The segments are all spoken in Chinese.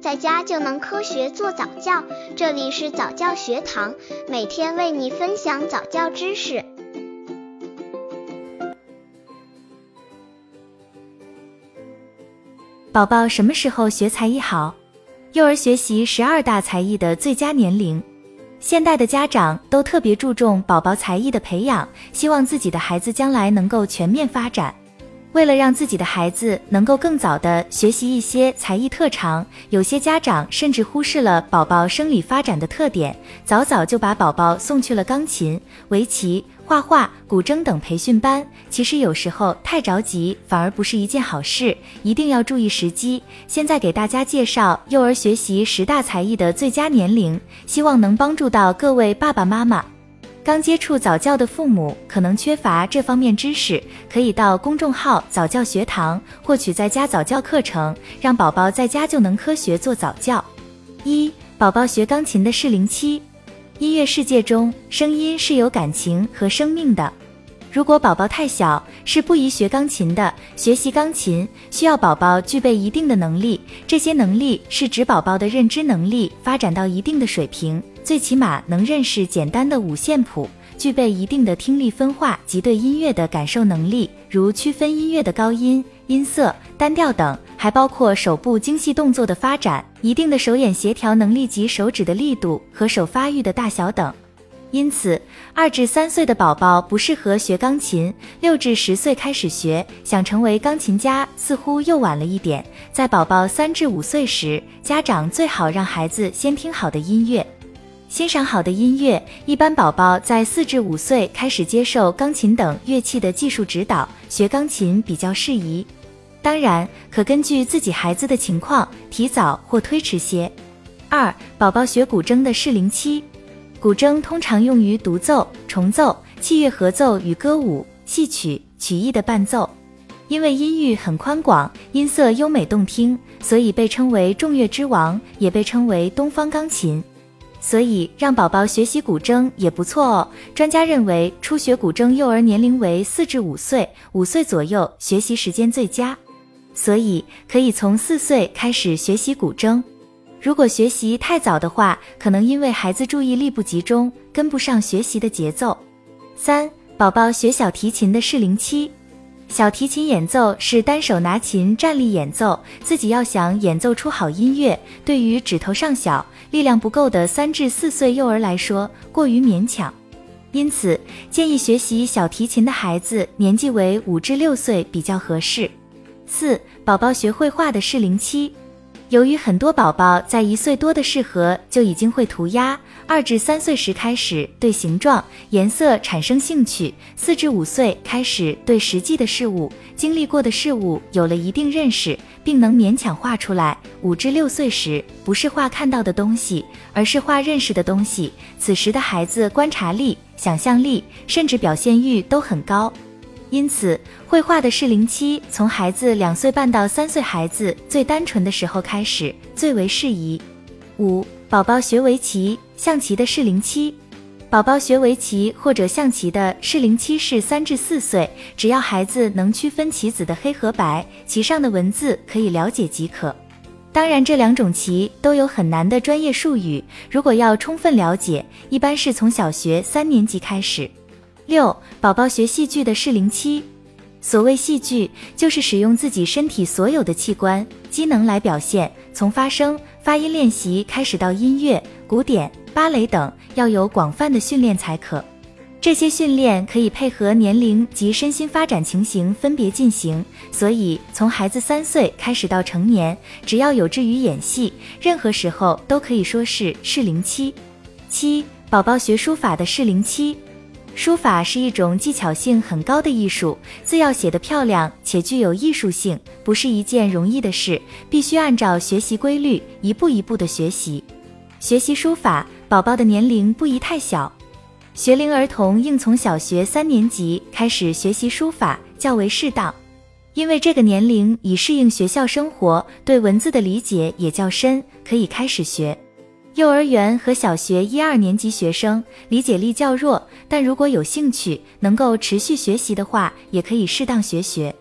在家就能科学做早教。这里是早教学堂，每天为你分享早教知识。宝宝什么时候学才艺好？幼儿学习十二大才艺的最佳年龄。现代的家长都特别注重宝宝才艺的培养，希望自己的孩子将来能够全面发展。为了让自己的孩子能够更早的学习一些才艺特长，有些家长甚至忽视了宝宝生理发展的特点，早早就把宝宝送去了钢琴、围棋、画画、古筝等培训班。其实有时候太着急反而不是一件好事，一定要注意时机。现在给大家介绍幼儿学习十大才艺的最佳年龄，希望能帮助到各位爸爸妈妈。刚接触早教的父母可能缺乏这方面知识，可以到公众号早教学堂获取在家早教课程，让宝宝在家就能科学做早教。一、宝宝学钢琴的适龄期。音乐世界中，声音是有感情和生命的。如果宝宝太小，是不宜学钢琴的。学习钢琴需要宝宝具备一定的能力，这些能力是指宝宝的认知能力发展到一定的水平。最起码能认识简单的五线谱，具备一定的听力分化及对音乐的感受能力，如区分音乐的高音、音色、单调等，还包括手部精细动作的发展，一定的手眼协调能力及手指的力度和手发育的大小等。因此，二至三岁的宝宝不适合学钢琴，六至十岁开始学，想成为钢琴家似乎又晚了一点。在宝宝三至五岁时，家长最好让孩子先听好的音乐。欣赏好的音乐，一般宝宝在四至五岁开始接受钢琴等乐器的技术指导，学钢琴比较适宜。当然，可根据自己孩子的情况提早或推迟些。二、宝宝学古筝的适龄期，古筝通常用于独奏、重奏、器乐合奏与歌舞、戏曲、曲艺的伴奏，因为音域很宽广，音色优美动听，所以被称为众乐之王，也被称为东方钢琴。所以让宝宝学习古筝也不错哦。专家认为，初学古筝幼儿年龄为四至五岁，五岁左右学习时间最佳，所以可以从四岁开始学习古筝。如果学习太早的话，可能因为孩子注意力不集中，跟不上学习的节奏。三、宝宝学小提琴的适龄期。小提琴演奏是单手拿琴站立演奏，自己要想演奏出好音乐，对于指头上小、力量不够的三至四岁幼儿来说过于勉强，因此建议学习小提琴的孩子年纪为五至六岁比较合适。四、宝宝学绘画的适龄期。由于很多宝宝在一岁多的适合就已经会涂鸦，二至三岁时开始对形状、颜色产生兴趣，四至五岁开始对实际的事物、经历过的事物有了一定认识，并能勉强画出来。五至六岁时不是画看到的东西，而是画认识的东西，此时的孩子观察力、想象力甚至表现欲都很高。因此，绘画的适龄期从孩子两岁半到三岁，孩子最单纯的时候开始最为适宜。五、宝宝学围棋、象棋的适龄期，宝宝学围棋或者象棋的适龄期是三至四岁，只要孩子能区分棋子的黑和白，棋上的文字可以了解即可。当然，这两种棋都有很难的专业术语，如果要充分了解，一般是从小学三年级开始。六、宝宝学戏剧的适龄期。所谓戏剧，就是使用自己身体所有的器官机能来表现，从发声、发音练习开始到音乐、古典、芭蕾等，要有广泛的训练才可。这些训练可以配合年龄及身心发展情形分别进行，所以从孩子三岁开始到成年，只要有志于演戏，任何时候都可以说是适龄期。七、宝宝学书法的适龄期。书法是一种技巧性很高的艺术，字要写得漂亮且具有艺术性，不是一件容易的事，必须按照学习规律，一步一步的学习。学习书法，宝宝的年龄不宜太小，学龄儿童应从小学三年级开始学习书法较为适当，因为这个年龄已适应学校生活，对文字的理解也较深，可以开始学。幼儿园和小学一二年级学生理解力较弱，但如果有兴趣，能够持续学习的话，也可以适当学学。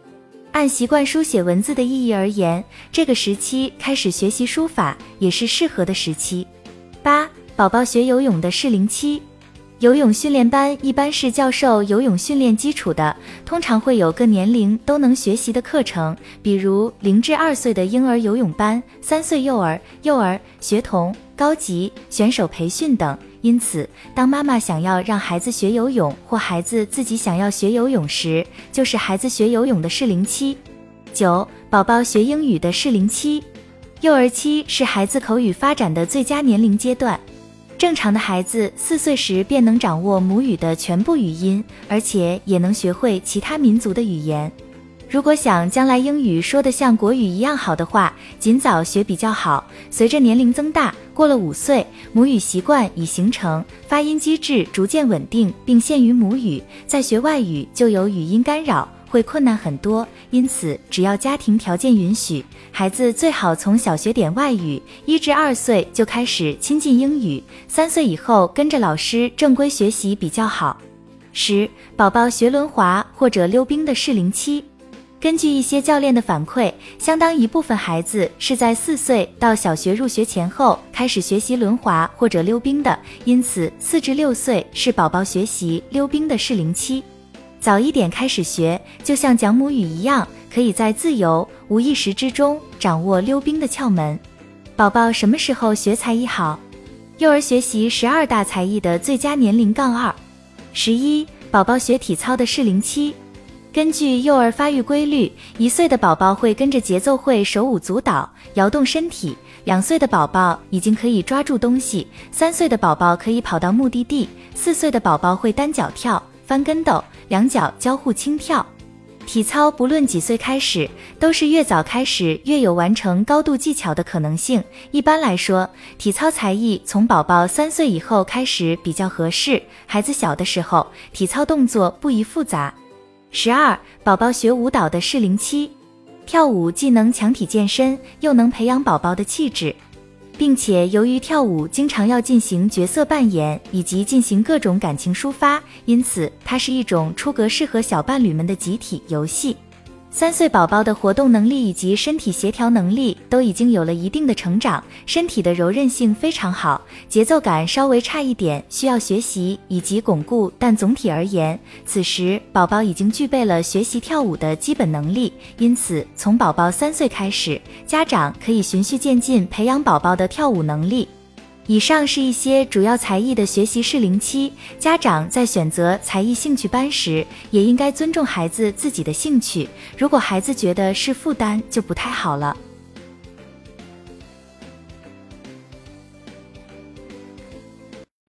按习惯书写文字的意义而言，这个时期开始学习书法也是适合的时期。八、宝宝学游泳的适龄期。游泳训练班一般是教授游泳训练基础的，通常会有各年龄都能学习的课程，比如零至二岁的婴儿游泳班、三岁幼儿、幼儿、学童、高级选手培训等。因此，当妈妈想要让孩子学游泳，或孩子自己想要学游泳时，就是孩子学游泳的适龄期。九、宝宝学英语的适龄期，幼儿期是孩子口语发展的最佳年龄阶段。正常的孩子四岁时便能掌握母语的全部语音，而且也能学会其他民族的语言。如果想将来英语说得像国语一样好的话，尽早学比较好。随着年龄增大，过了五岁，母语习惯已形成，发音机制逐渐稳定，并限于母语，在学外语就有语音干扰。会困难很多，因此只要家庭条件允许，孩子最好从小学点外语，一至二岁就开始亲近英语，三岁以后跟着老师正规学习比较好。十、宝宝学轮滑或者溜冰的适龄期，根据一些教练的反馈，相当一部分孩子是在四岁到小学入学前后开始学习轮滑或者溜冰的，因此四至六岁是宝宝学习溜冰的适龄期。早一点开始学，就像讲母语一样，可以在自由无意识之中掌握溜冰的窍门。宝宝什么时候学才艺好？幼儿学习十二大才艺的最佳年龄杠二。十一，宝宝学体操的适龄期。根据幼儿发育规律，一岁的宝宝会跟着节奏会手舞足蹈，摇动身体；两岁的宝宝已经可以抓住东西；三岁的宝宝可以跑到目的地；四岁的宝宝会单脚跳、翻跟斗。两脚交互轻跳，体操不论几岁开始，都是越早开始越有完成高度技巧的可能性。一般来说，体操才艺从宝宝三岁以后开始比较合适。孩子小的时候，体操动作不宜复杂。十二，宝宝学舞蹈的适龄期，跳舞既能强体健身，又能培养宝宝的气质。并且由于跳舞经常要进行角色扮演，以及进行各种感情抒发，因此它是一种出格适合小伴侣们的集体游戏。三岁宝宝的活动能力以及身体协调能力都已经有了一定的成长，身体的柔韧性非常好，节奏感稍微差一点，需要学习以及巩固。但总体而言，此时宝宝已经具备了学习跳舞的基本能力，因此从宝宝三岁开始，家长可以循序渐进培养宝宝的跳舞能力。以上是一些主要才艺的学习适龄期，家长在选择才艺兴趣班时，也应该尊重孩子自己的兴趣。如果孩子觉得是负担，就不太好了。